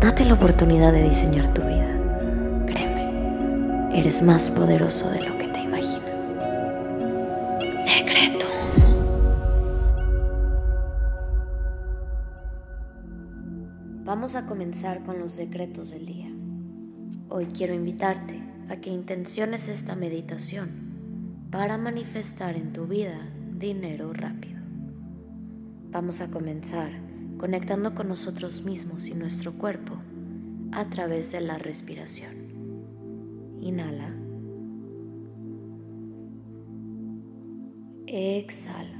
Date la oportunidad de diseñar tu vida. Créeme, eres más poderoso de lo que te imaginas. Decreto. Vamos a comenzar con los decretos del día. Hoy quiero invitarte a que intenciones esta meditación para manifestar en tu vida dinero rápido. Vamos a comenzar conectando con nosotros mismos y nuestro cuerpo a través de la respiración. Inhala. Exhala.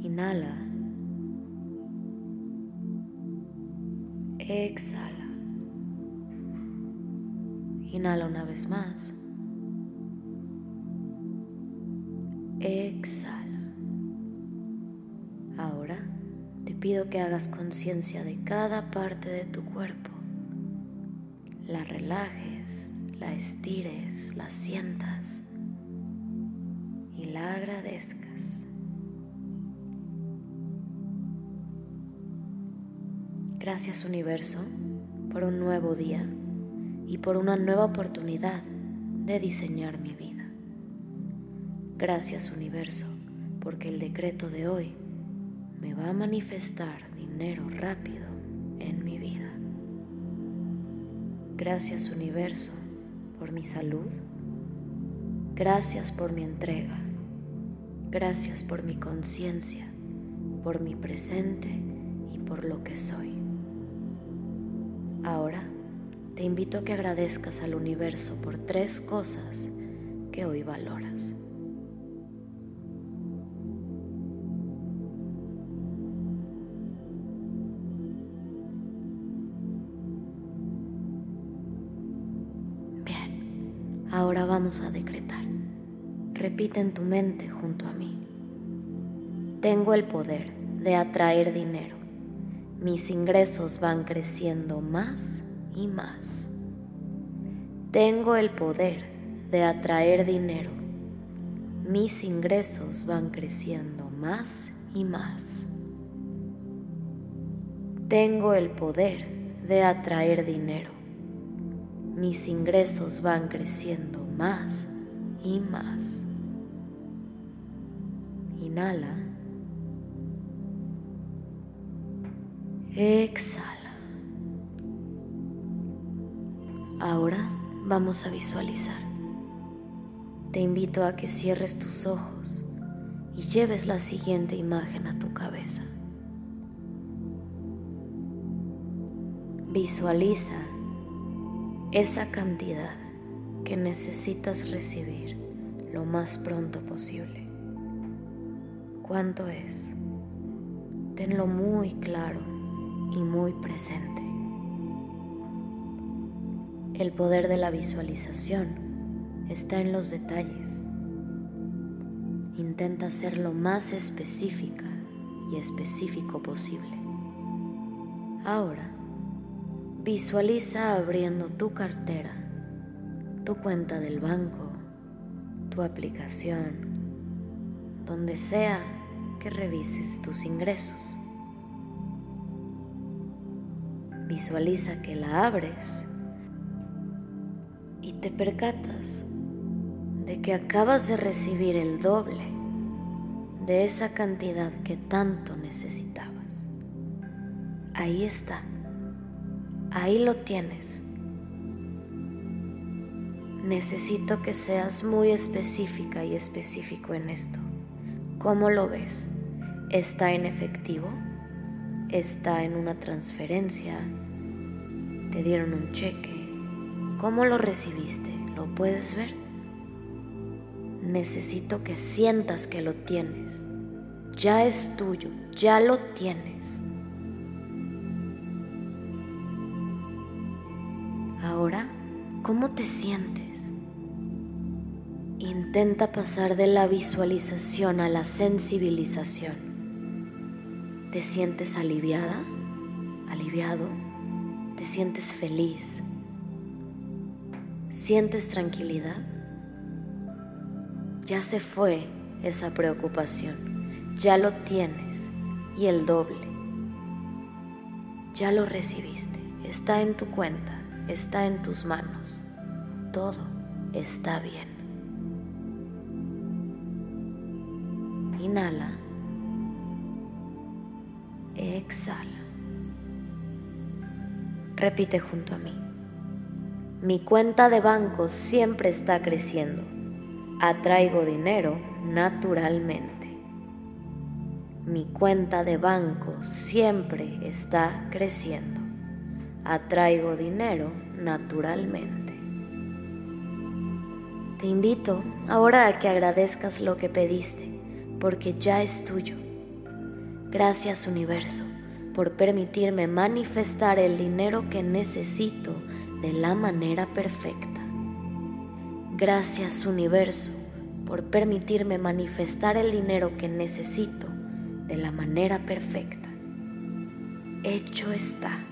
Inhala. Exhala. Inhala una vez más. Exhala. Pido que hagas conciencia de cada parte de tu cuerpo. La relajes, la estires, la sientas y la agradezcas. Gracias universo por un nuevo día y por una nueva oportunidad de diseñar mi vida. Gracias universo porque el decreto de hoy me va a manifestar dinero rápido en mi vida. Gracias universo por mi salud. Gracias por mi entrega. Gracias por mi conciencia, por mi presente y por lo que soy. Ahora te invito a que agradezcas al universo por tres cosas que hoy valoras. Ahora vamos a decretar. Repite en tu mente junto a mí. Tengo el poder de atraer dinero. Mis ingresos van creciendo más y más. Tengo el poder de atraer dinero. Mis ingresos van creciendo más y más. Tengo el poder de atraer dinero mis ingresos van creciendo más y más. Inhala. Exhala. Ahora vamos a visualizar. Te invito a que cierres tus ojos y lleves la siguiente imagen a tu cabeza. Visualiza esa cantidad que necesitas recibir lo más pronto posible. ¿Cuánto es? Tenlo muy claro y muy presente. El poder de la visualización está en los detalles. Intenta ser lo más específica y específico posible. Ahora, Visualiza abriendo tu cartera, tu cuenta del banco, tu aplicación, donde sea que revises tus ingresos. Visualiza que la abres y te percatas de que acabas de recibir el doble de esa cantidad que tanto necesitabas. Ahí está Ahí lo tienes. Necesito que seas muy específica y específico en esto. ¿Cómo lo ves? ¿Está en efectivo? ¿Está en una transferencia? ¿Te dieron un cheque? ¿Cómo lo recibiste? ¿Lo puedes ver? Necesito que sientas que lo tienes. Ya es tuyo, ya lo tienes. ¿Cómo te sientes? Intenta pasar de la visualización a la sensibilización. ¿Te sientes aliviada? ¿Aliviado? ¿Te sientes feliz? ¿Sientes tranquilidad? Ya se fue esa preocupación, ya lo tienes y el doble. Ya lo recibiste, está en tu cuenta, está en tus manos, todo está bien. Inhala, exhala. Repite junto a mí. Mi cuenta de banco siempre está creciendo. Atraigo dinero naturalmente. Mi cuenta de banco siempre está creciendo. Atraigo dinero naturalmente. Te invito ahora a que agradezcas lo que pediste, porque ya es tuyo. Gracias universo por permitirme manifestar el dinero que necesito de la manera perfecta. Gracias universo por permitirme manifestar el dinero que necesito de la manera perfecta. Hecho está.